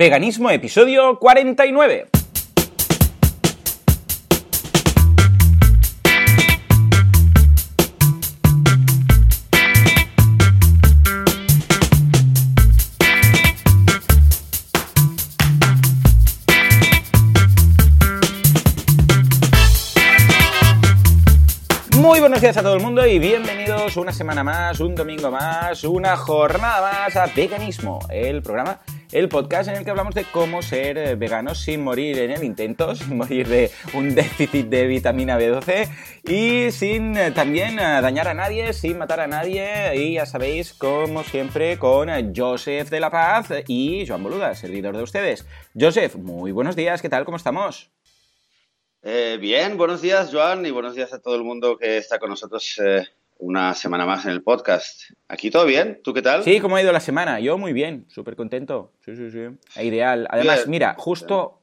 Veganismo, episodio 49. Muy buenos días a todo el mundo y bienvenidos una semana más, un domingo más, una jornada más a Veganismo, el programa, el podcast en el que hablamos de cómo ser eh, veganos sin morir en el intento, sin morir de un déficit de vitamina B12 y sin eh, también eh, dañar a nadie, sin matar a nadie y ya sabéis, como siempre, con Joseph de la Paz y Joan Boluda, servidor de ustedes. Joseph, muy buenos días, ¿qué tal? ¿Cómo estamos? Eh, bien, buenos días, Joan, y buenos días a todo el mundo que está con nosotros una semana más en el podcast. ¿Aquí todo bien? ¿Tú qué tal? Sí, ¿cómo ha ido la semana? Yo muy bien, súper contento. Sí, sí, sí. Ideal. Además, Bien. mira, justo,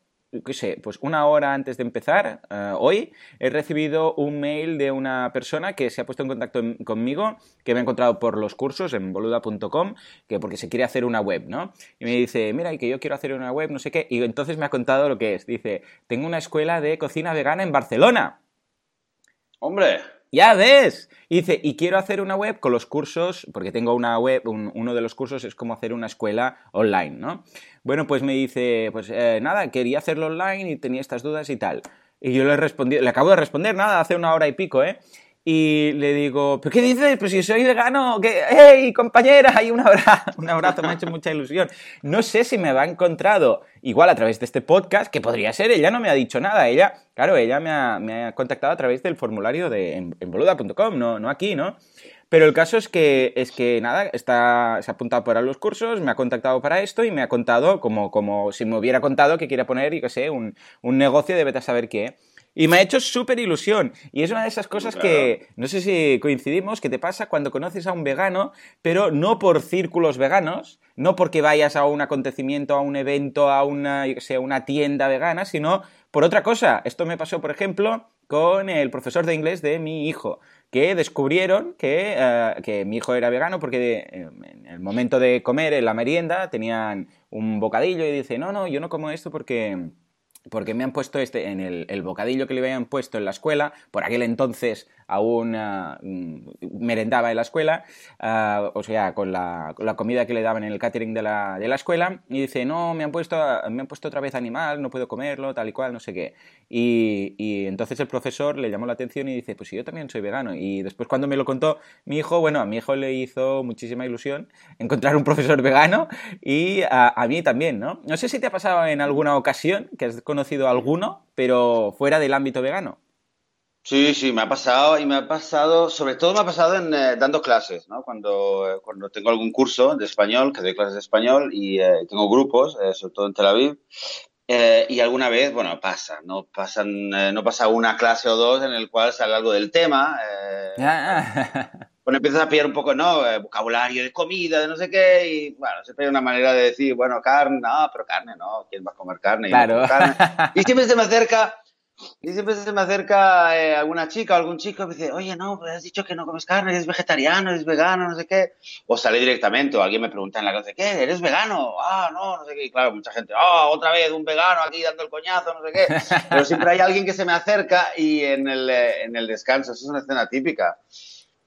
qué sé, pues una hora antes de empezar, eh, hoy, he recibido un mail de una persona que se ha puesto en contacto en- conmigo, que me ha encontrado por los cursos en boluda.com, que porque se quiere hacer una web, ¿no? Y me dice, mira, y que yo quiero hacer una web, no sé qué. Y entonces me ha contado lo que es. Dice, tengo una escuela de cocina vegana en Barcelona. Hombre, Ya ves. Y dice, y quiero hacer una web con los cursos, porque tengo una web, un- uno de los cursos es como hacer una escuela online, ¿no? Bueno, pues me dice, pues eh, nada, quería hacerlo online y tenía estas dudas y tal. Y yo le he respondido, le acabo de responder, nada, hace una hora y pico, ¿eh? Y le digo, ¿pero qué dices? Pues si soy vegano, ¡hey, compañera! Hay un abrazo, un abrazo, me ha hecho mucha ilusión. No sé si me va encontrado igual a través de este podcast, que podría ser, ella no me ha dicho nada, ella, claro, ella me ha, contactado a través del formulario de en, boluda.com, no, aquí, ¿no? Pero el caso es que, es que nada, está, se ha apuntado para los cursos, me ha contactado para esto y me ha contado como, como si me hubiera contado que quiere poner, y qué sé, un, un negocio de saber qué. Y me ha hecho súper ilusión. Y es una de esas cosas que, no sé si coincidimos, que te pasa cuando conoces a un vegano, pero no por círculos veganos, no porque vayas a un acontecimiento, a un evento, a una, yo qué sé, una tienda vegana, sino por otra cosa. Esto me pasó, por ejemplo, con el profesor de inglés de mi hijo, que descubrieron que, eh, que mi hijo era vegano porque eh, en el momento de comer, en la merienda, tenían un bocadillo y dice, no, no, yo no como esto porque porque me han puesto este en el, el bocadillo que le habían puesto en la escuela, por aquel entonces aún mm, merendaba en la escuela, ah, o sea, con la, comida que le daban en el catering de la, de la escuela, y dice, no, me han, puesto, me han puesto otra vez animal, no puedo comerlo, tal y cual, no sé qué. Y, y entonces el profesor le llamó la atención y dice, pues yo también soy vegano. Y después cuando me lo contó mi hijo, bueno, a mi hijo le hizo muchísima ilusión encontrar un profesor vegano y a, a mí también, ¿no? No sé si te ha pasado en alguna ocasión que has conocido a alguno, pero fuera del ámbito vegano. Sí, sí, me ha pasado y me ha pasado, sobre todo me ha pasado en eh, dando clases, ¿no? Cuando, eh, cuando tengo algún curso de español, que doy clases de español y eh, tengo grupos, sobre todo en Tel Aviv, y alguna vez, bueno, pasa, no pasan, no pasa una clase o dos en el cual sale algo del tema. eh, Ah, Bueno, empiezas a pillar un poco, ¿no? Vocabulario de comida, de no sé qué, y bueno, siempre hay una manera de decir, bueno, carne, no, pero carne no, ¿quién va a comer carne? No Claro. como carne. Y siempre se me acerca, y siempre se me acerca eh, alguna chica o algún chico y me dice, oye, no, pues has dicho que no comes carne, eres vegetariano, eres vegano, no sé qué. O sale directamente, o alguien me pregunta en la clase, ¿qué? ¿Eres vegano? Ah, no, no sé qué. Y claro, mucha gente, ah, otra vez un vegano aquí dando el coñazo, no sé qué. Pero siempre hay alguien que se me acerca y en el, eh, en el descanso, eso es una escena típica.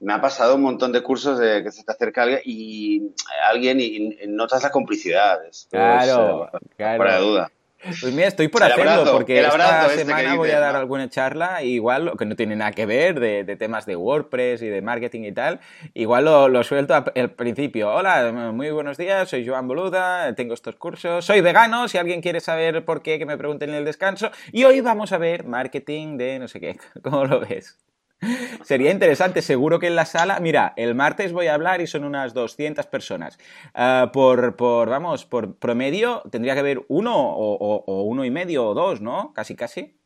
Me ha pasado un montón de cursos de que se te acerca alguien y eh, alguien y, y notas la complicidad. Esto es, Claro, eh, claro. Fuera de duda. Pues mira, estoy por El hacerlo, abrazo, porque esta este semana voy a dar alguna charla, igual, que no tiene nada que ver, de, de temas de WordPress y de marketing y tal. Igual lo, lo suelto al principio. Hola, muy buenos días, soy Joan Boluda, tengo estos cursos, soy vegano, si alguien quiere saber por qué, que me pregunten en el descanso. Y hoy vamos a ver marketing de no sé qué. ¿Cómo lo ves? Sería interesante, seguro que en la sala, mira, el martes voy a hablar y son unas 200 personas. Ah, por, por, vamos, por promedio tendría que haber uno o, o- o uno y medio o dos, ¿no? Casi, casi.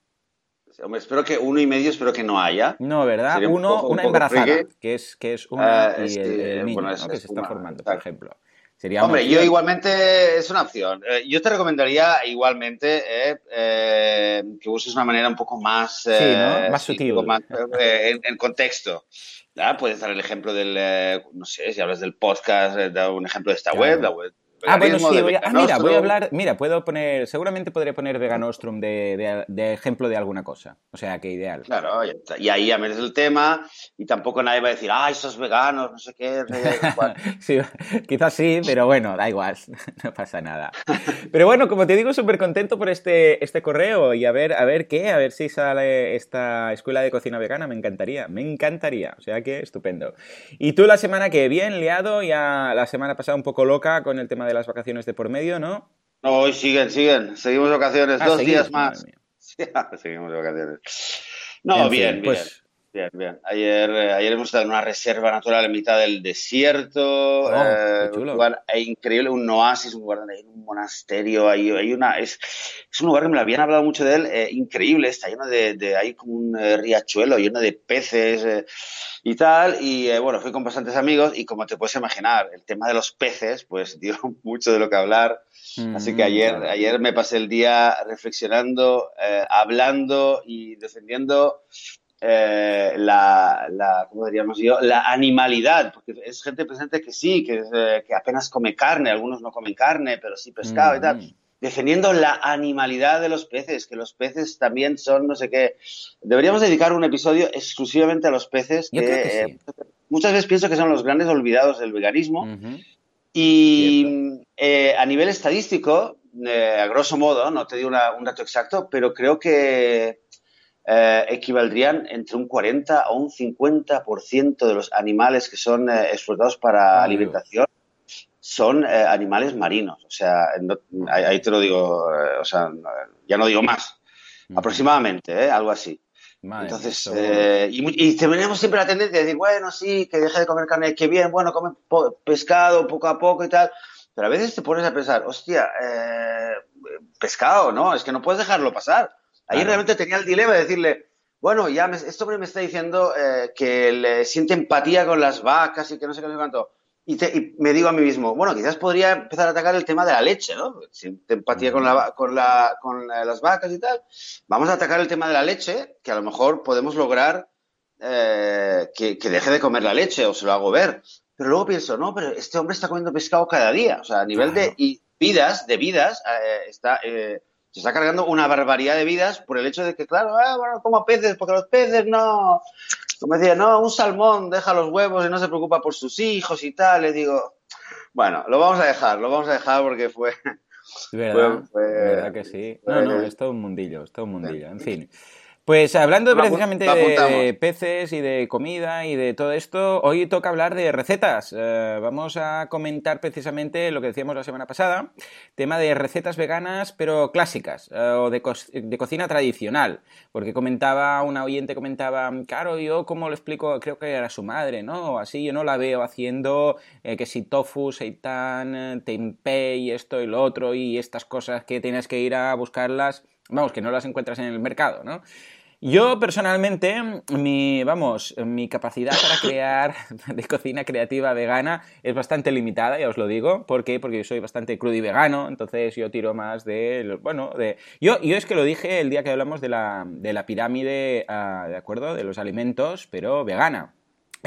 Hombre, espero que uno y medio, espero que no haya. No, ¿verdad? Sería un Uno, poco- una embarazada, que es, que es una Ah, y sí, el, el niño, bueno, ¿no? es- que se está formando, por ejemplo. Sería Hombre, yo igualmente es una opción. Eh, yo te recomendaría igualmente eh, eh, que uses una manera un poco más, Sí, ¿no? eh, Más sutil. un poco más, eh, en, en contexto. ¿ya? Puedes dar el ejemplo del, eh, no sé, si hablas del podcast, da un ejemplo de esta Claro. web, la web Ah, bueno, sí, voy a, ah, mira, voy a hablar, mira, puedo poner, seguramente podré poner Veganostrum de, de, ejemplo de alguna cosa, o sea, que ideal. Claro, y ahí ya metes el tema y tampoco nadie va a decir, ay, esos veganos, no sé qué. sí, quizás sí, pero bueno, da igual, no pasa nada. Pero bueno, como te digo, súper contento por este, este correo y a ver, a ver qué, a ver si sale esta escuela de cocina vegana, me encantaría, me encantaría, o sea que estupendo. Y tú la semana que bien liado, ya la semana pasada un poco loca con el tema de las vacaciones de por medio, ¿no? No, hoy siguen, siguen. Seguimos vacaciones, ah, dos días más. seguimos vacaciones. No, bien, pues... bien. Bien, Ayer, eh, ayer hemos estado en una reserva natural en mitad del desierto. Oh, eh, un lugar increíble, un oasis, un lugar donde hay un monasterio. Hay, hay una, es, es, un lugar que me lo habían hablado mucho de él, eh, increíble. Está lleno de, de, hay como un riachuelo lleno de peces y tal. Y eh, bueno, fui con bastantes amigos y como te puedes imaginar, el tema de los peces, pues dio mucho de lo que hablar. Así que mm, ayer, ayer me pasé el día reflexionando, eh, hablando y defendiendo eh, la, la, ¿cómo diríamos yo? La animalidad, porque es gente presente que sí, que, que apenas come carne, algunos no comen carne, pero sí pescado y tal mm defendiendo la animalidad de los peces, que los peces también son no sé qué. Deberíamos dedicar un episodio exclusivamente a los peces, que, eh, muchas veces pienso que son los grandes olvidados del veganismo. Y eh, a nivel estadístico, eh, a grosso modo, no te digo un dato exacto, pero creo que equivaldrían entre un 40 o un 50% de los animales que son explotados para alimentación son eh, animales marinos. O sea, ahí, te lo digo, eh, o sea, ya no digo más. Aproximadamente, ¿eh? algo así. Entonces, y, y, tenemos siempre la tendencia de decir, bueno, sí, que deje de comer carne, que bien, bueno, come pescado poco a poco y tal. Pero a veces te pones a pensar, hostia, pescado, ¿no? Es que no puedes dejarlo pasar. Ahí realmente tenía el dilema de decirle, bueno, ya me, este hombre me está diciendo que le siente empatía con las vacas y que no sé qué, no sé cuánto y, me digo a mí mismo, bueno, quizás podría empezar a atacar el tema de la leche, ¿no? Si te empatía con, la, con, la, con las vacas y tal, vamos a atacar el tema de la leche, que a lo mejor podemos lograr eh, que, deje de comer la leche o se lo hago ver. Pero luego pienso, no, pero este hombre está comiendo pescado cada día. O sea, a nivel de vidas, de vidas, eh, está, eh, se está cargando una barbaridad de vidas por el hecho de que, claro, ah, bueno, como peces, porque los peces no, como decía, no, un salmón deja los huevos y no se preocupa por sus hijos y tal. Le digo, bueno, lo vamos a dejar, lo vamos a dejar porque fue. ¿Verdad? ¿Verdad que sí? No, no, es todo un mundillo, es todo un mundillo. En fin. Pues hablando precisamente de peces y de comida y de todo esto, hoy toca hablar de recetas. Eh, vamos a comentar precisamente lo que decíamos la semana pasada, tema de recetas veganas pero clásicas eh, o de, cocina tradicional, porque comentaba, una oyente comentaba, claro, yo cómo lo explico, creo que era su madre, ¿no? O así, yo no la veo haciendo eh, que si tofu, seitan, tempeh y esto y lo otro y estas cosas que tienes que ir a buscarlas, vamos, que no las encuentras en el mercado, ¿no? Yo personalmente, mi, vamos, mi capacidad para crear de cocina creativa vegana es bastante limitada, ya os lo digo. ¿Por qué? Porque yo soy bastante crudo y vegano, entonces yo tiro más de, bueno, de... Yo, yo es que lo dije el día que hablamos de la, de la pirámide, ah, ¿de acuerdo? De los alimentos, pero vegana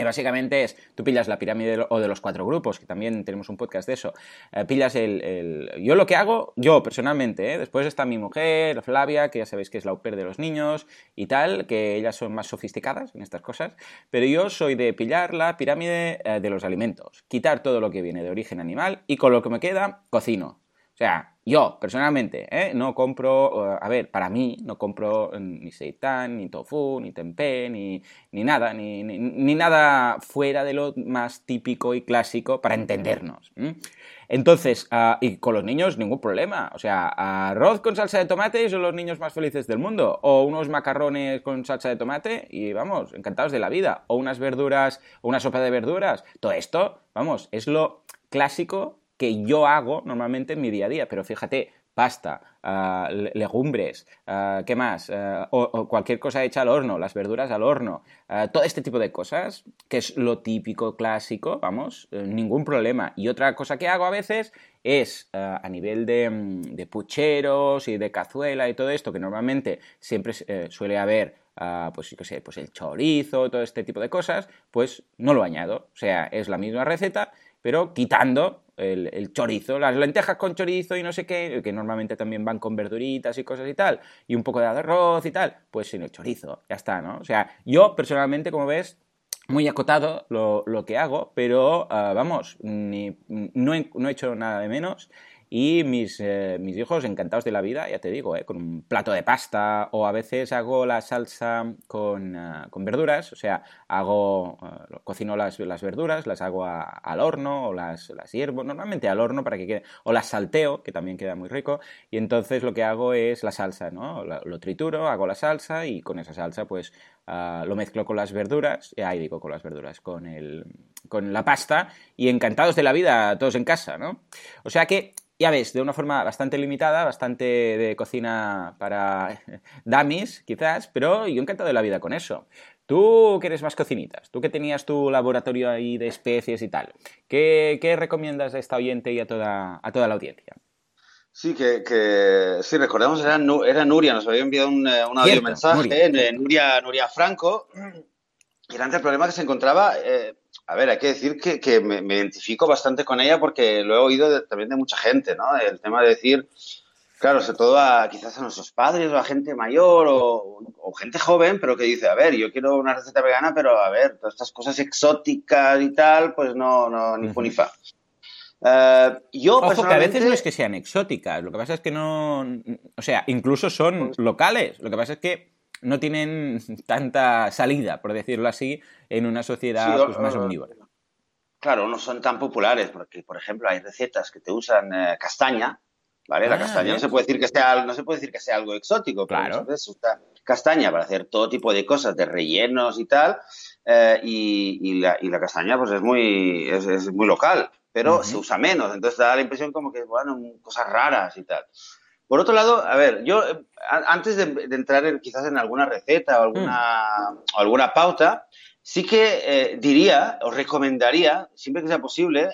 básicamente es, tú pillas la pirámide o de los cuatro grupos, que también tenemos un podcast de eso, eh, pillas el, Yo lo que hago, yo personalmente, ¿eh? después está mi mujer, Flavia, que ya sabéis que es la au de los niños y tal, que ellas son más sofisticadas en estas cosas, pero yo soy de pillar la pirámide eh, de los alimentos, quitar todo lo que viene de origen animal y con lo que me queda, cocino. O sea, yo, personalmente, ¿eh? no compro, a ver, para mí, no compro ni seitan, ni tofu, ni tempeh, ni, ni nada, ni, ni, nada fuera de lo más típico y clásico para entendernos. Entonces, ah, y con los niños, ningún problema. O sea, arroz con salsa de tomate son los niños más felices del mundo. O unos macarrones con salsa de tomate y vamos, encantados de la vida. O unas verduras, o una sopa de verduras. Todo esto, vamos, es lo clásico que yo hago normalmente en mi día a día. Pero fíjate, pasta, ah, legumbres, ah, ¿qué más? Ah, o, cualquier cosa hecha al horno, las verduras al horno, todo este tipo de cosas, que es lo típico, clásico, vamos, eh, ningún problema. Y otra cosa que hago a veces es a nivel de, mm, de, pucheros y de cazuela y todo esto, que normalmente siempre eh, suele haber pues, qué sé, pues el chorizo, todo este tipo de cosas, pues no lo añado. O sea, es la misma receta, pero quitando el, chorizo, las lentejas con chorizo y no sé qué, que normalmente también van con verduritas y cosas y tal, y un poco de arroz y tal, pues sin el chorizo, ya está, ¿no? O sea, yo personalmente, como ves, muy acotado lo, que hago, pero ah, vamos, ni, no, no he hecho nada de menos y mis, eh, mis hijos encantados de la vida, ya te digo, eh, con un plato de pasta o a veces hago la salsa con, eh, con verduras, o sea, hago, cocino las, las, verduras, las hago al horno o las, las hiervo, normalmente al horno para que quede, o las salteo, que también queda muy rico, y entonces lo que hago es la salsa, ¿no? Lo, trituro, hago la salsa y con esa salsa pues ah, lo mezclo con las verduras, ahí digo con las verduras, con, el, con la pasta y encantados de la vida todos en casa, ¿no? O sea que ya ves, de una forma bastante limitada, bastante de cocina para dummies, quizás, pero yo encantado de la vida con eso. Tú que eres más cocinitas, tú que tenías tu laboratorio ahí de especies y tal, ¿qué, recomiendas a esta oyente y a toda, a toda la audiencia? Sí, que, que sí, recordemos, era, era Nuria, nos había enviado un, eh, un audio mensaje, Nuria. Nuria, Franco, y era el problema que se encontraba, eh, a ver, hay que decir que, me, identifico bastante con ella porque lo he oído también de mucha gente, ¿no? El tema de decir, claro, sobre todo a, quizás a nuestros padres o a gente mayor o, gente joven, pero que dice, a ver, yo quiero una receta vegana, pero a ver, todas estas cosas exóticas y tal, pues no, no ni uh yo Ojo, que a veces no es que sean exóticas, lo que pasa es que no. O sea, incluso son pues locales. Lo que pasa es que no tienen tanta salida, por decirlo así, en una sociedad pues, más omnívora. Claro, no son tan populares, porque, por ejemplo, hay recetas que te usan eh, castaña, ¿vale? la ah, castaña no se puede decir que sea, no se puede decir que sea algo exótico, claro. pero se usa castaña para hacer todo tipo de cosas, de rellenos y tal, eh, y, la, castaña pues es muy, es, muy local, pero se usa menos, entonces da la impresión como que, bueno, cosas raras y tal. Por otro lado, a ver, yo eh, antes de, entrar quizás en alguna receta o alguna, hmm. alguna pauta, sí que eh, diría o recomendaría, siempre que sea posible,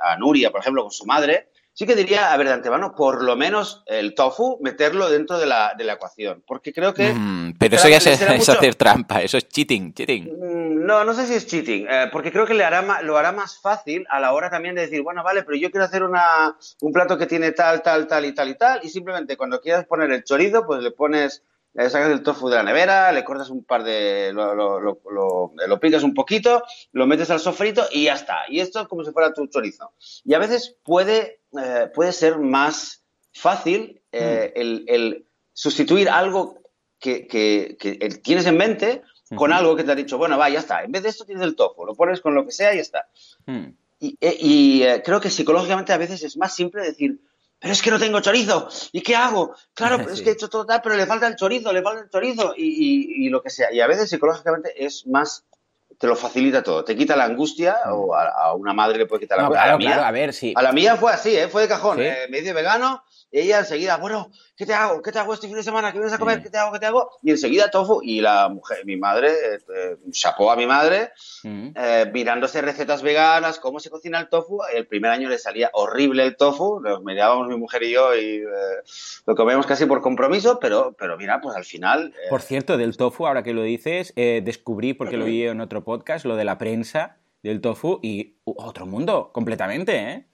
a, Nuria, por ejemplo, con su madre, sí que diría, a ver, de antemano, por lo menos el tofu, meterlo dentro de la, de la ecuación. Porque creo que. Mm, pero eso ya es, hacer trampa, eso es cheating, cheating. No, no sé si es cheating, eh, porque creo que le hará, lo hará más fácil a la hora también de decir, bueno, vale, pero yo quiero hacer una, un plato que tiene tal, tal, tal y tal y tal, y simplemente cuando quieras poner el chorizo, pues le pones le sacas el tofu de la nevera, le cortas un par de. Lo, lo, lo, lo, picas un poquito, lo metes al sofrito y ya está. Y esto es como si fuera tu chorizo. Y a veces puede, eh, puede ser más fácil eh, mm. el, el, sustituir algo que, que, que, tienes en mente con algo que te ha dicho, bueno, va, ya está. En vez de esto tienes el tofu, lo pones con lo que sea y ya está. Mm. Y, eh, y creo que psicológicamente a veces es más simple decir, pero es que no tengo chorizo. ¿Y qué hago? Claro, es que he hecho todo tal, pero le falta el chorizo, le falta el chorizo y, y, lo que sea. Y a veces psicológicamente es más, te lo facilita todo. Te quita la angustia mm. o a, una madre le puede quitar la angustia. a, la mía, a ver, sí. A la mía fue así, ¿eh? fue de cajón. Eh, medio vegano, ella enseguida, bueno, ¿qué te hago? ¿Qué te hago este fin de semana? ¿Qué vienes a comer? ¿Qué te hago? ¿Qué te hago? Y enseguida tofu. Y la mujer, mi madre, eh, chapó a mi madre, eh, mirándose recetas veganas, cómo se cocina el tofu. El primer año le salía horrible el tofu, nos mirábamos mi mujer y yo y eh, lo comíamos casi por compromiso, pero, pero mira, pues al final... por cierto, del tofu, ahora que lo dices, descubrí, porque lo vi en otro podcast, lo de la prensa del tofu y otro mundo, completamente, ¿eh?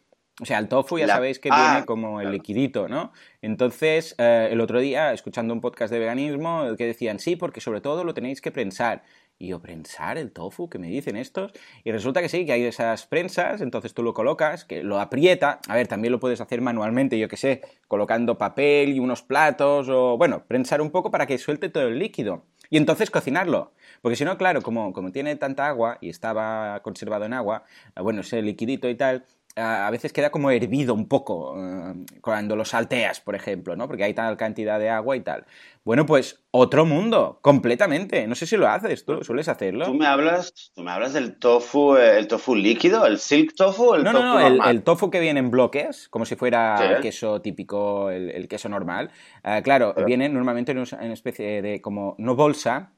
O sea, el tofu ya sabéis que viene ah, como el liquidito, ¿no? Entonces, eh, el otro día, escuchando un podcast de veganismo, que decían, sí, porque sobre todo lo tenéis que prensar. Y yo, ¿prensar el tofu? ¿Qué me dicen estos? Y resulta que sí, que hay esas prensas, entonces tú lo colocas, que lo aprieta. A ver, también lo puedes hacer manualmente, yo qué sé, colocando papel y unos platos, o bueno, prensar un poco para que suelte todo el líquido. Y entonces cocinarlo. Porque si no, claro, como, como tiene tanta agua y estaba conservado en agua, bueno, ese liquidito y tal, a veces queda como hervido un poco eh, cuando lo salteas, por ejemplo, ¿no? Porque hay tal cantidad de agua y tal. Bueno, pues otro mundo, completamente. No sé si lo haces, ¿tú sueles hacerlo? Tú me hablas, tú me hablas del tofu, eh, el tofu líquido, el silk tofu, el no, tofu no, no, el, tofu que viene en bloques, como si fuera el queso típico, el, queso normal. Eh, claro, viene normalmente en una especie de como no bolsa,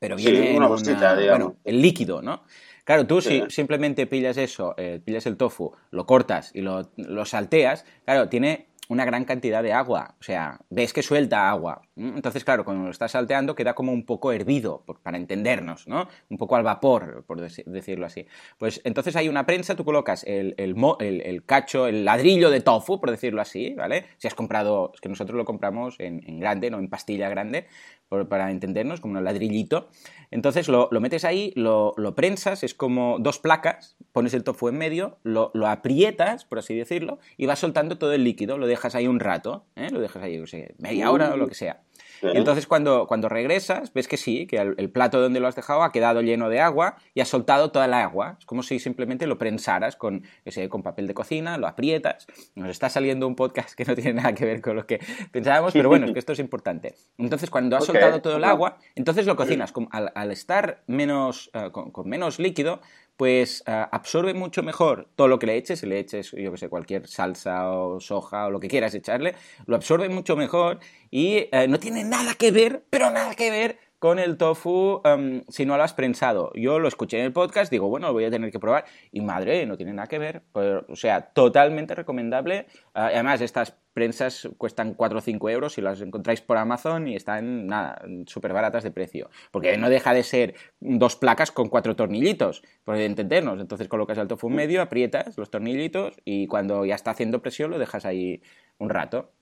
pero viene en una, bueno, el líquido, ¿no? Claro, tú si simplemente pillas eso, eh, pillas el tofu, lo cortas y lo, salteas, claro, tiene una gran cantidad de agua. O sea, ves que suelta agua. Entonces, claro, cuando lo estás salteando queda como un poco hervido, para entendernos, ¿no? Un poco al vapor, por decirlo así. Pues entonces hay una prensa, tú colocas el, el, cacho, el ladrillo de tofu, por decirlo así, ¿vale? Si has comprado, es que nosotros lo compramos en, grande, no en pastilla grande, para entendernos, como un ladrillito. Entonces lo, metes ahí, lo, prensas, es como dos placas, pones el tofu en medio, lo, aprietas, por así decirlo, y vas soltando todo el líquido, lo dejas ahí un rato, ¿eh? lo dejas ahí, media hora o lo que sea. Y entonces cuando, cuando regresas, ves que sí, que el, plato donde lo has dejado ha quedado lleno de agua y has soltado toda el agua. Es como si simplemente lo prensaras con, con papel de cocina, lo aprietas. Nos está saliendo un podcast que no tiene nada que ver con lo que pensábamos, pero bueno, es que esto es importante. Entonces cuando has soltado todo el agua, entonces lo cocinas. Al, estar menos, eh, con menos líquido, pues eh, absorbe mucho mejor todo lo que le eches, si le eches, yo que sé, cualquier salsa o soja o lo que quieras echarle, lo absorbe mucho mejor y eh, no tiene nada que ver, pero nada que ver con el tofu em, si no lo has prensado. Yo lo escuché en el podcast, digo, bueno, lo voy a tener que probar y madre, no tiene nada que ver. o sea, totalmente recomendable. Ah, además, estas prensas cuestan 4 o 5 euros si las encontráis por Amazon y están, nada, súper baratas de precio. Porque no deja de ser dos placas con cuatro tornillitos, por entendernos. Entonces colocas el tofu en medio, aprietas los tornillitos y cuando ya está haciendo presión lo dejas ahí un rato.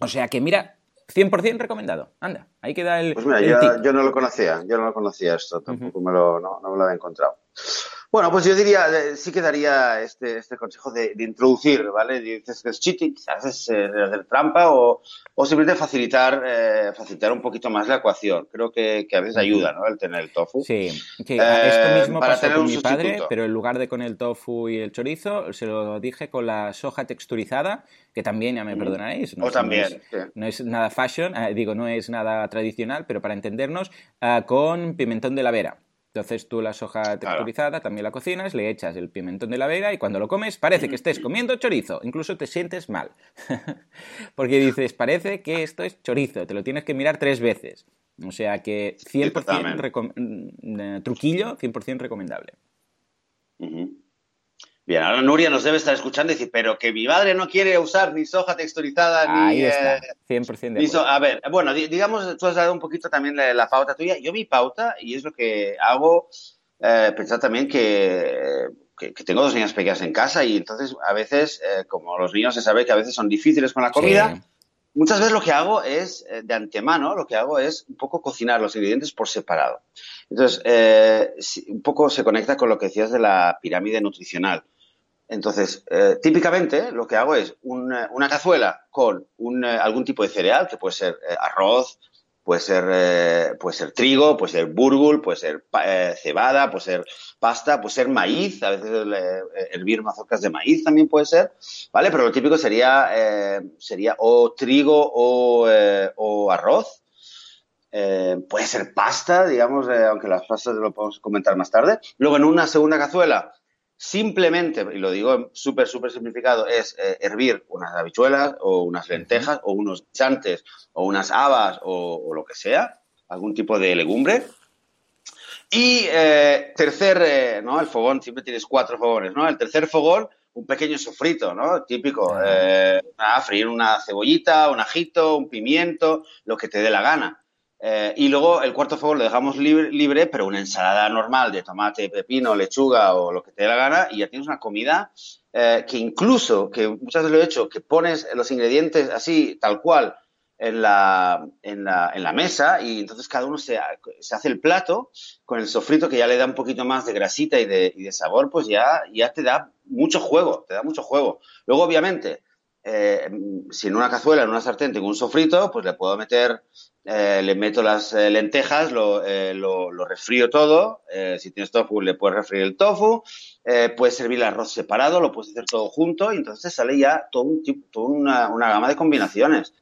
O sea que mira, 100% recomendado. Anda, ahí queda el. Pues mira, yo, no lo conocía, yo no lo conocía esto, tampoco me lo, no, no me lo había encontrado. Bueno, pues yo diría, eh, sí que daría este, este consejo de, introducir, ¿vale? Dices que es cheating, quizás es eh, hacer trampa o, o simplemente facilitar, eh, facilitar un poquito más la ecuación. Creo que, que, a veces ayuda, ¿no? El tener el tofu. Sí, esto mismo pasó con mi padre, pero en lugar de con el tofu y el chorizo, se lo dije con la soja texturizada, que también, ya me perdonaréis, no, o también, no, es, nada fashion, digo, no es nada tradicional, pero para entendernos, con pimentón de la vera. Entonces tú la soja texturizada también la cocinas, le echas el pimentón de la vega y cuando lo comes parece que estés comiendo chorizo, incluso te sientes mal. Porque dices, parece que esto es chorizo, te lo tienes que mirar tres veces. O sea que 100% mm, eh, truquillo, 100% recomendable. Bien, ahora Nuria nos debe estar escuchando y decir, pero que mi madre no quiere usar ni soja texturizada ni... Ahí está, 100% de A ver, bueno, digamos, tú has dado un poquito también la, pauta tuya. Yo mi pauta, y es lo que hago, eh, pensar también que, que, tengo dos niñas pequeñas en casa y entonces a veces, eh, como los niños se sabe que a veces son difíciles con la comida, muchas veces lo que hago es, eh, de antemano, lo que hago es un poco cocinar los ingredientes por separado. Entonces, eh, un poco se conecta con lo que decías de la pirámide nutricional. Entonces, eh, típicamente lo que hago es una, cazuela con un, eh, algún tipo de cereal, que puede ser eh, arroz, puede ser, puede ser trigo, puede ser burgul, puede ser cebada, puede ser pasta, puede ser maíz, a veces hervir mazorcas de maíz también puede ser, ¿vale? Pero lo típico sería, sería o trigo o, o arroz. puede ser pasta, digamos, aunque las pastas lo podemos comentar más tarde. Luego en una segunda cazuela Simplemente, y lo digo súper, súper simplificado, es eh, hervir unas habichuelas o unas lentejas o unos chantes o unas habas o, lo que sea, algún tipo de legumbre. Y eh, tercer, eh, ¿no? El fogón, siempre tienes cuatro fogones, ¿no? El tercer fogón, un pequeño sofrito, ¿no? Típico, eh, freír una cebollita, un ajito, un pimiento, lo que te dé la gana. Eh, y luego el cuarto fuego lo dejamos libre, pero una ensalada normal de tomate, pepino, lechuga o lo que te dé la gana y ya tienes una comida eh, que incluso, que muchas veces lo he hecho, que pones los ingredientes así, tal cual, en la, en la, en la mesa y entonces cada uno se, se, hace el plato con el sofrito que ya le da un poquito más de grasita y de, y de sabor, pues ya, ya te da mucho juego, te da mucho juego. Luego, obviamente, eh, si en una cazuela, en una sartén tengo un sofrito, pues le puedo meter eh, le meto las eh, lentejas, lo, eh, lo, lo, refrío todo. si tienes tofu, le puedes refreír el tofu. puedes servir el arroz separado, lo puedes hacer todo junto y entonces sale ya todo un tipo, toda una, una, gama de combinaciones.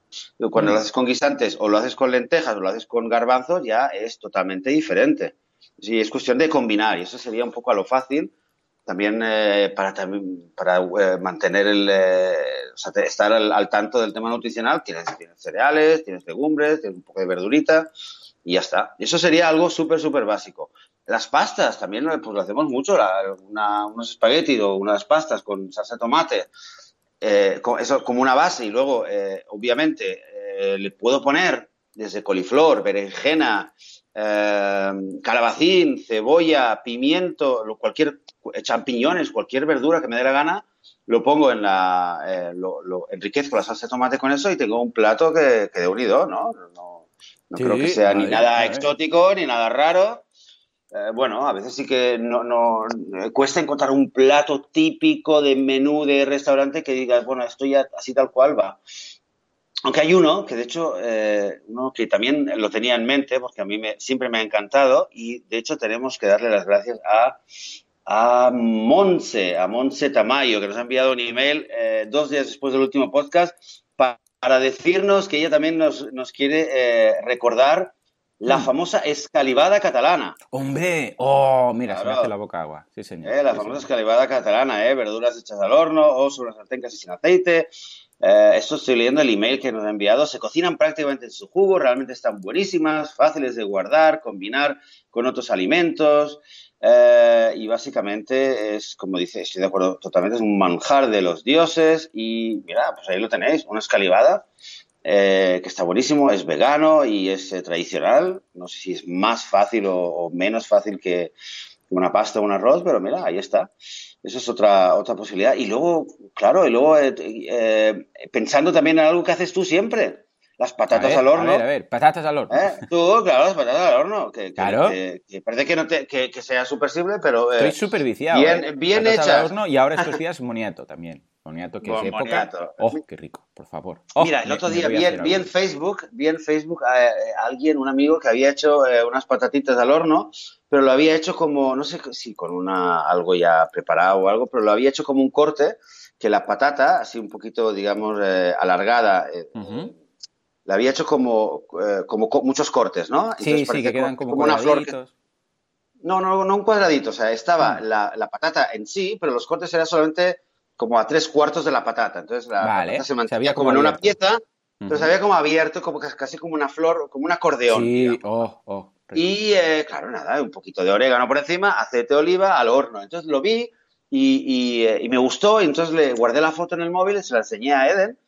Cuando lo mm. haces con guisantes o lo haces con lentejas o lo haces con garbanzos, ya es totalmente diferente. Sí, es cuestión de combinar y eso sería un poco a lo fácil también eh, para, para eh, mantener el, eh, o sea, estar al, tanto del tema nutricional, tienes, tienes, cereales, tienes legumbres, tienes un poco de verdurita y ya está. Y eso sería algo súper, súper básico. Las pastas también pues lo hacemos mucho, unos espaguetis o unas pastas con salsa de tomate. eh, eso como una base y luego, eh, obviamente, eh, le puedo poner desde coliflor, berenjena, calabacín, cebolla, pimiento, cualquier champiñones, cualquier verdura que me dé la gana, lo pongo en la, lo, enriquezco la salsa de tomate con eso y tengo un plato que, que de unido, ¿no? No, no creo que sea ni nada exótico ni nada raro. Eh, bueno, a veces sí que no, no, cuesta encontrar un plato típico de menú de restaurante que digas, bueno, esto ya así tal cual va. Aunque hay uno que de hecho, eh, uno que también lo tenía en mente porque a mí me, siempre me ha encantado y de hecho tenemos que darle las gracias a, a Monse, a Monse Tamayo, que nos ha enviado un email eh, dos días después del último podcast para, decirnos que ella también nos, nos quiere recordar la mm. famosa escalivada catalana. Hombre, oh, mira, se me hace la boca agua. Sí, señor. Eh, la famosa escalivada catalana, ¿eh? Verduras hechas al horno o sobre sartén casi sin aceite. Eh, esto estoy leyendo el email que nos ha enviado. Se cocinan prácticamente en su jugo, realmente están buenísimas, fáciles de guardar, combinar con otros alimentos. Eh, y básicamente es, como dice, estoy de acuerdo totalmente, es un manjar de los dioses. Y mira, pues ahí lo tenéis, una escalivada eh, que está buenísimo, es vegano y es eh, tradicional. No sé si es más fácil o, menos fácil que una pasta o un arroz, pero mira, ahí está. Eso es otra, otra posibilidad. Y luego, claro, y luego eh, pensando también en algo que haces tú siempre. Las patatas al horno. A ver, a ver, patatas al horno. Tú, claro, las patatas al horno. Que, claro. Que, parece que, no te, que, sea súper simple, pero. Estoy súper viciado. Bien, bien hechas. Al horno y ahora estos días moniato también. Moniato, que es época. ¡Oh, qué rico! Por favor. Oh, Mira, el otro día vi, en Facebook, vi en Facebook a, eh, alguien, un amigo, que había hecho eh, unas patatitas al horno, pero lo había hecho como, no sé si con una algo ya preparado o algo, pero lo había hecho como un corte, que la patata, así un poquito, digamos, eh, alargada, la había hecho como, como muchos cortes, ¿no? sí, sí, que quedan como, una flor. No, no, no un cuadradito, o sea, estaba mm. la, la patata en sí, pero los cortes eran solamente como a tres cuartos de la patata. Entonces la patata se mantenía como, en una pieza, entonces había como abierto, como casi como una flor, como un acordeón. Sí, oh, oh. Y eh, claro, nada, un poquito de orégano por encima, aceite de oliva al horno. Entonces lo vi y, y, eh, y me gustó, y entonces le guardé la foto en el móvil se la enseñé a Eden.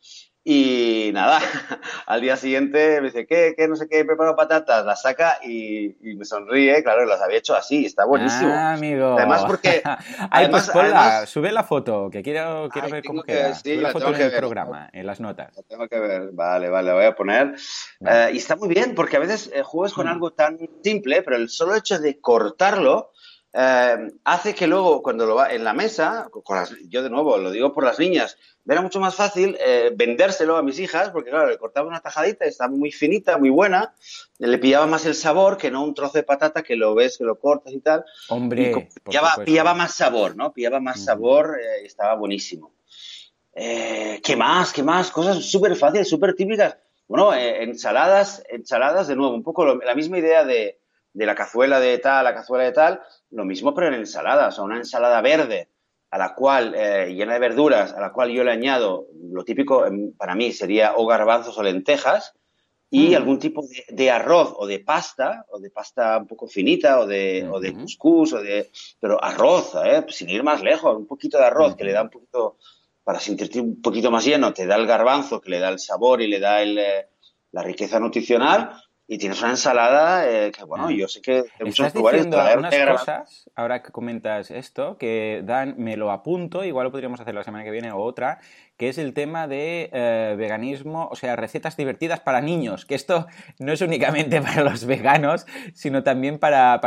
Y nada, al día siguiente me dice, ¿qué? ¿Qué? No sé qué, preparo patatas, las saca y, me sonríe, claro, las había hecho así, está buenísimo. Ah, amigo. Además porque... Ay, pues ponla, sube la foto, que quiero, quiero ver cómo queda. sube la, foto en el programa, en las notas. La tengo que ver, vale, vale, la voy a poner. Eh, y está muy bien, porque a veces eh, juegas con mm. algo tan simple, pero el solo hecho de cortarlo eh, hace que luego, cuando lo va en la mesa, yo de nuevo lo digo por las niñas, era mucho más fácil eh, vendérselo a mis hijas, porque claro, le cortaba una tajadita, estaba muy finita, muy buena, le pillaba más el sabor que no un trozo de patata que lo ves, que lo cortas y tal. Hombre, pillaba, más sabor, ¿no? Pillaba más sabor y estaba buenísimo. ¿Qué más? ¿Qué más? Cosas súper fáciles, súper típicas. Bueno, ensaladas, ensaladas, de nuevo, un poco la misma idea de, de la cazuela de tal, la cazuela de tal, lo mismo pero en ensalada, o sea, una ensalada verde a la cual, eh, llena de verduras, a la cual yo le añado, lo típico em, para mí sería o garbanzos o lentejas, y mm. algún tipo de, arroz o de pasta, o de pasta un poco finita, o de, o de cuscús, o de, pero arroz, ¿eh? sin ir más lejos, un poquito de arroz que le da un poquito, para sentirte un poquito más lleno, te da el garbanzo que le da el sabor y le da el, eh, la riqueza nutricional, y tienes una ensalada eh, que, bueno, yo sé que en muchos lugares... unas cosas, ahora que comentas esto, que Dan, me lo apunto, igual lo podríamos hacer la semana que viene o otra, que es el tema de eh, veganismo, o sea, recetas divertidas para niños, que esto no es únicamente para los veganos, sino también para,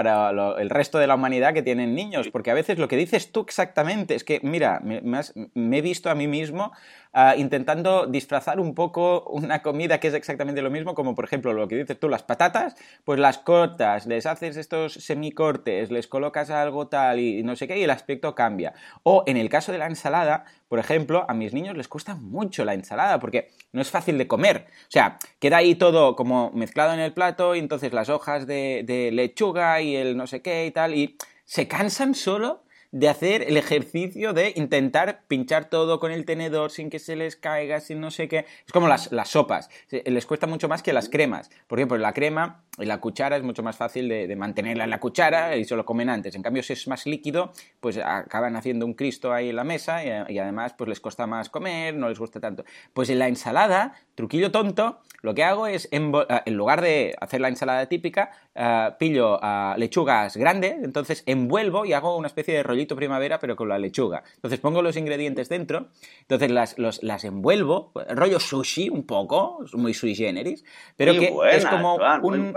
el resto de la humanidad que tienen niños, porque a veces lo que dices tú exactamente es que, mira, me, he visto a mí mismo ah, intentando disfrazar un poco una comida que es exactamente lo mismo, como por ejemplo lo que dices tú, las patatas, pues las cortas, les haces estos semicortes, les colocas algo tal y no sé qué, y el aspecto cambia. O en el caso de la ensalada, por ejemplo, a mis niños les cuesta mucho la ensalada porque no es fácil de comer. O sea, queda ahí todo como mezclado en el plato y entonces las hojas de, lechuga y el no sé qué y tal, y se cansan solo de hacer el ejercicio de intentar pinchar todo con el tenedor sin que se les caiga, sin no sé qué. Es como las, las sopas. Les cuesta mucho más que las cremas. Por ejemplo, la crema y la cuchara es mucho más fácil de, mantenerla en la cuchara y se lo comen antes. En cambio, si es más líquido, pues acaban haciendo un cristo ahí en la mesa y, además pues les cuesta más comer, no les gusta tanto. Pues en la ensalada, truquillo tonto, lo que hago es, en, lugar de hacer la ensalada típica, eh, pillo uh, lechugas grandes, entonces envuelvo y hago una especie de rollito primavera, pero con la lechuga. Entonces pongo los ingredientes dentro, entonces las, las envuelvo, rollo sushi un poco, muy sui generis, pero que es como un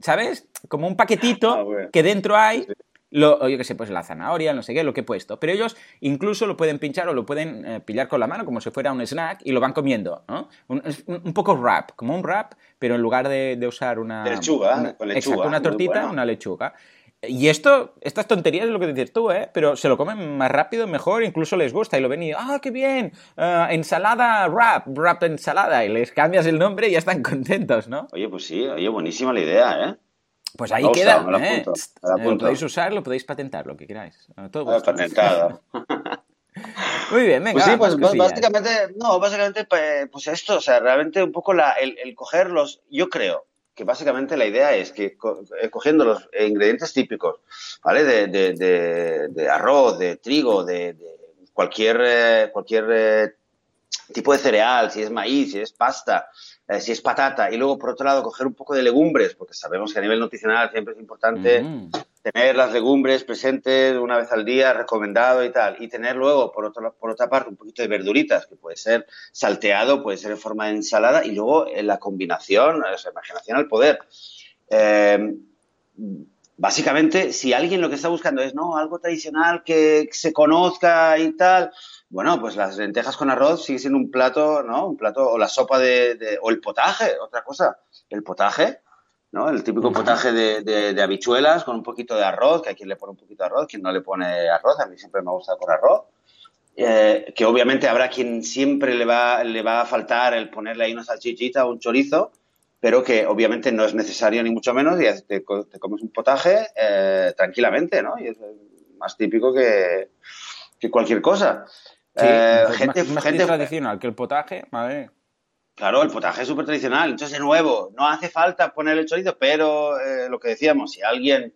¿sabes? Como un paquetito ah, que dentro hay, lo, yo qué sé, pues la zanahoria, no sé qué, lo que he puesto. Pero ellos incluso lo pueden pinchar o lo pueden eh, pillar con la mano como si fuera un snack y lo van comiendo, ¿no? Un, un, poco wrap, como un wrap, pero en lugar de, usar una... lechuga, una, con lechuga. Exacto, una tortita, una lechuga. Y esto, estas tonterías es lo que dices tú, ¿eh? Pero se lo comen más rápido, mejor, incluso les gusta y lo ven y, ah, qué bien, uh, ensalada wrap, wrap ensalada, y les cambias el nombre y ya están contentos, ¿no? Oye, pues sí, oye, buenísima la idea, ¿eh? Pues ahí queda, ¿eh? Lo podéis usar, lo podéis patentar, lo que queráis. Todo ah, patentado. Muy bien, venga. Pues sí, pues básicamente, no, básicamente, pues, pues esto, o sea, realmente un poco la, el, el cogerlos, yo creo, que básicamente la idea es que eh, cogiendo los ingredientes típicos, ¿vale? De, de, arroz, de trigo, de, cualquier, eh, cualquier eh, tipo de cereal, si es maíz, si es pasta, si es patata, y luego por otro lado coger un poco de legumbres, porque sabemos que a nivel nutricional siempre es importante mm tener las legumbres presentes una vez al día, recomendado y tal, y tener luego, por, otro, por otra parte, un poquito de verduritas, que puede ser salteado, puede ser en forma de ensalada, y luego en la combinación, esa imaginación al poder. Eh, básicamente, si alguien lo que está buscando es, no, algo tradicional que se conozca y tal, bueno, pues las lentejas con arroz sigue siendo un plato, ¿no? Un plato, o la sopa de o el potaje, otra cosa. El potaje, ¿no? El típico potaje de, habichuelas con un poquito de arroz, que a quien le pone un poquito de arroz, quien no le pone arroz, a mí siempre me gusta con arroz. Eh, que obviamente habrá quien siempre le va, le va a faltar el ponerle ahí una salchichita o un chorizo, pero que obviamente no es necesario ni mucho menos y te, comes un potaje eh, tranquilamente, ¿no? Y es más típico que, cualquier cosa. Sí, eh, gente, más, gente tradicional que el potaje, madre. Claro, el potaje es súper tradicional. Entonces, de nuevo, no hace falta poner el chorizo, pero eh, lo que decíamos, si a alguien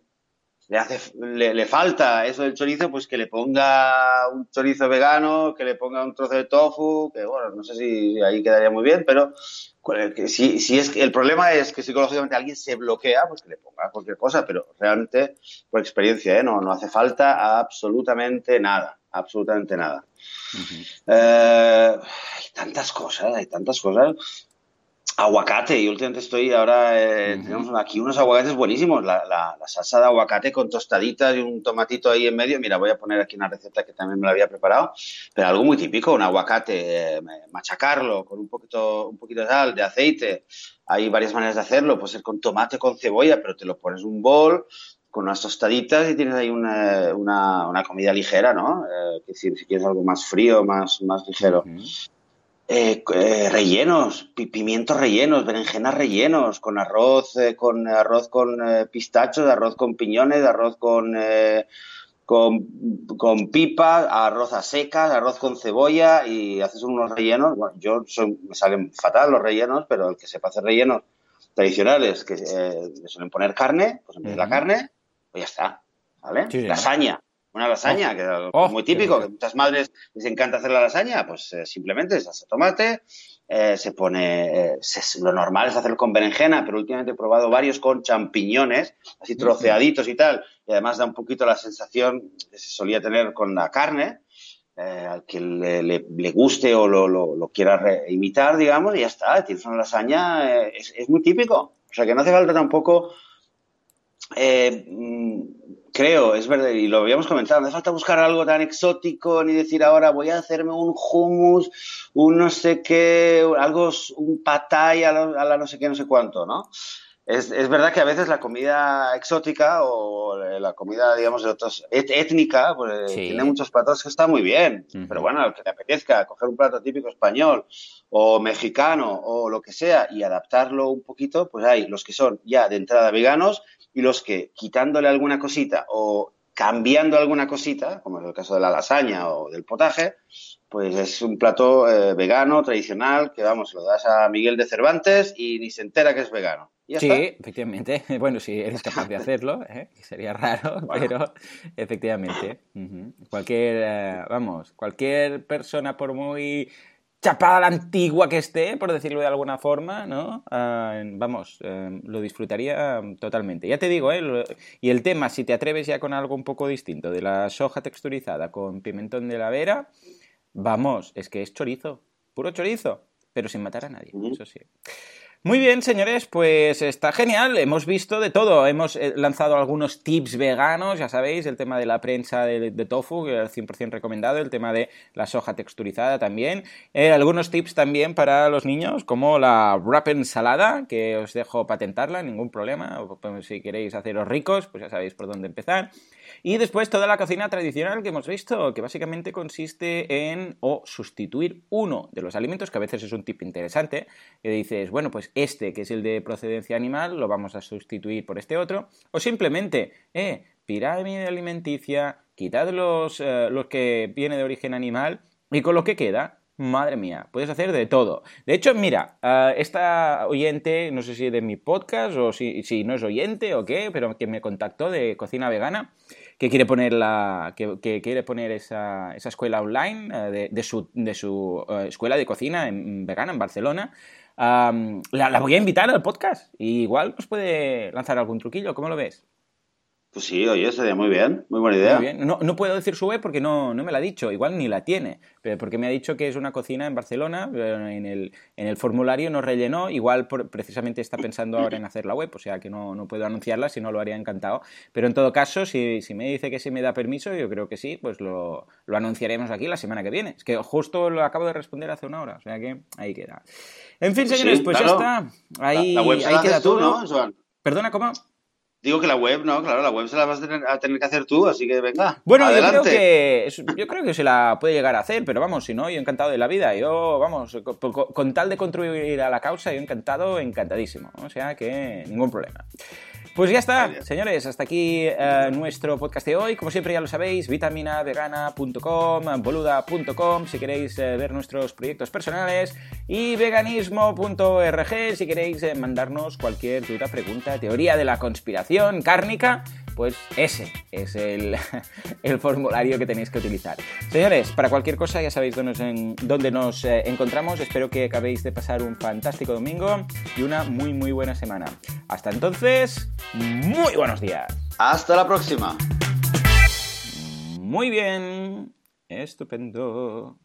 le, hace, le, falta eso del chorizo, pues que le ponga un chorizo vegano, que le ponga un trozo de tofu, que bueno, no sé si ahí quedaría muy bien, pero si, si es que el problema es que psicológicamente alguien se bloquea, pues que le ponga cualquier cosa, pero realmente, por experiencia, ¿eh? no, no hace falta absolutamente nada, absolutamente nada. Eh, hay tantas cosas, hay tantas cosas. Aguacate, y últimamente estoy ahora, eh, tenemos aquí unos aguacates buenísimos, la, la, salsa de aguacate con tostaditas y un tomatito ahí en medio. Mira, voy a poner aquí una receta que también me la había preparado, pero algo muy típico, un aguacate, eh, machacarlo con un poquito, un poquito de sal, de aceite. Hay varias maneras de hacerlo, puede ser con tomate, con cebolla, pero te lo pones un bol, con unas tostaditas y tienes ahí una, una, comida ligera, ¿no? Eh, si, quieres algo más frío, más, más ligero. Eh, eh, rellenos, pimientos rellenos, berenjenas rellenos, con arroz, con arroz con pistachos, arroz con piñones, arroz con, con, con pipas, arroz a secas, arroz con cebolla y haces unos rellenos. Bueno, yo me salen fatal los rellenos, pero el que sepa hacer rellenos tradicionales que le suelen poner carne, pues en vez de la carne, pues ya está, ¿vale? lasaña, una lasaña, que es oh, muy típico, que muchas madres les encanta hacer la lasaña, pues eh, simplemente se hace tomate, eh, se pone, eh, lo normal es hacerlo con berenjena, pero últimamente he probado varios con champiñones, así troceaditos y tal, y además da un poquito la sensación que se solía tener con la carne, al que le, guste o lo, quiera imitar, digamos, y ya está, tienes una lasaña, es, es muy típico. O sea que no hace falta tampoco eh, mm, creo, es verdad, y lo habíamos comentado, no hace falta buscar algo tan exótico ni decir ahora voy a hacerme un hummus, un no sé qué, algo, un patay a, la no sé qué, no sé cuánto, ¿no? Es, es, verdad que a veces la comida exótica o la comida, digamos, de otros, étnica, pues tiene muchos platos que está muy bien. Pero bueno, al que te apetezca coger un plato típico español o mexicano o lo que sea y adaptarlo un poquito, pues hay los que son ya de entrada veganos y los que quitándole alguna cosita o cambiando alguna cosita, como es el caso de la lasaña o del potaje, pues es un plato eh, vegano, tradicional, que vamos, lo das a Miguel de Cervantes y ni se entera que es vegano. sí, efectivamente. Bueno, si eres capaz de hacerlo, ¿eh? sería raro, pero efectivamente. Cualquier, eh, vamos, cualquier persona, por muy chapada la antigua que esté, por decirlo de alguna forma, ¿no? Ah, vamos, eh, lo disfrutaría totalmente. Ya te digo, ¿eh? Y el tema, si te atreves ya con algo un poco distinto, de la soja texturizada con pimentón de la vera, vamos, es que es chorizo, puro chorizo, pero sin matar a nadie, eso sí. Muy bien, señores, pues está genial. Hemos visto de todo. Hemos eh, lanzado algunos tips veganos, ya sabéis, el tema de la prensa de, tofu, que es 100% recomendado, el tema de la soja texturizada también. Eh, algunos tips también para los niños, como la wrap ensalada, que os dejo patentarla, ningún problema. Pues, si queréis haceros ricos, pues ya sabéis por dónde empezar. Y después toda la cocina tradicional que hemos visto, que básicamente consiste en o sustituir uno de los alimentos, que a veces es un tip interesante, que dices, bueno, pues este, que es el de procedencia animal, lo vamos a sustituir por este otro, o simplemente, eh, pirámide alimenticia, quitad los, eh, los que viene de origen animal y con lo que queda Madre mía, puedes hacer de todo. De hecho, mira, esta oyente, no sé si de mi podcast o si, si, no es oyente o qué, pero que me contactó de cocina vegana, que quiere poner, la, que, quiere poner esa, esa escuela online eh, de, su, de su eh, escuela de cocina en, vegana en Barcelona. la, voy a invitar al podcast y igual nos puede lanzar algún truquillo, ¿cómo lo ves? Pues sí, oye, sería muy bien, muy buena idea. No, no, puedo decir su web porque no, no, me la ha dicho, igual ni la tiene, pero porque me ha dicho que es una cocina en Barcelona, en el, en el formulario no rellenó, igual precisamente está pensando ahora en hacer la web, o sea que no, no puedo anunciarla, si no lo haría encantado. Pero en todo caso, si, si me dice que sí me da permiso, yo creo que sí, pues lo, lo, anunciaremos aquí la semana que viene. Es que justo lo acabo de responder hace una hora, o sea que ahí queda. En fin, señores, pues ya está. Ahí, ahí queda todo. ¿no? Perdona, ¿cómo? Digo que la web, no, claro, la web se la vas a tener, que hacer tú, así que venga. Bueno, adelante. yo creo que yo creo que se la puede llegar a hacer, pero vamos, si no, yo encantado de la vida. Yo, vamos, con tal de contribuir a la causa, yo encantado, encantadísimo. O sea que ningún problema. Pues ya está, señores, hasta aquí eh, nuestro podcast de hoy. Como siempre ya lo sabéis, vitaminavegana.com, boluda.com si queréis eh, ver nuestros proyectos personales y veganismo.org si queréis eh, mandarnos cualquier duda, pregunta, teoría de la conspiración cárnica pues ese es el, formulario que tenéis que utilizar. Señores, para cualquier cosa ya sabéis dónde nos, dónde nos eh, encontramos. Espero que acabéis de pasar un fantástico domingo y una muy muy buena semana. Hasta entonces, muy buenos días. Hasta la próxima. Muy bien. Estupendo.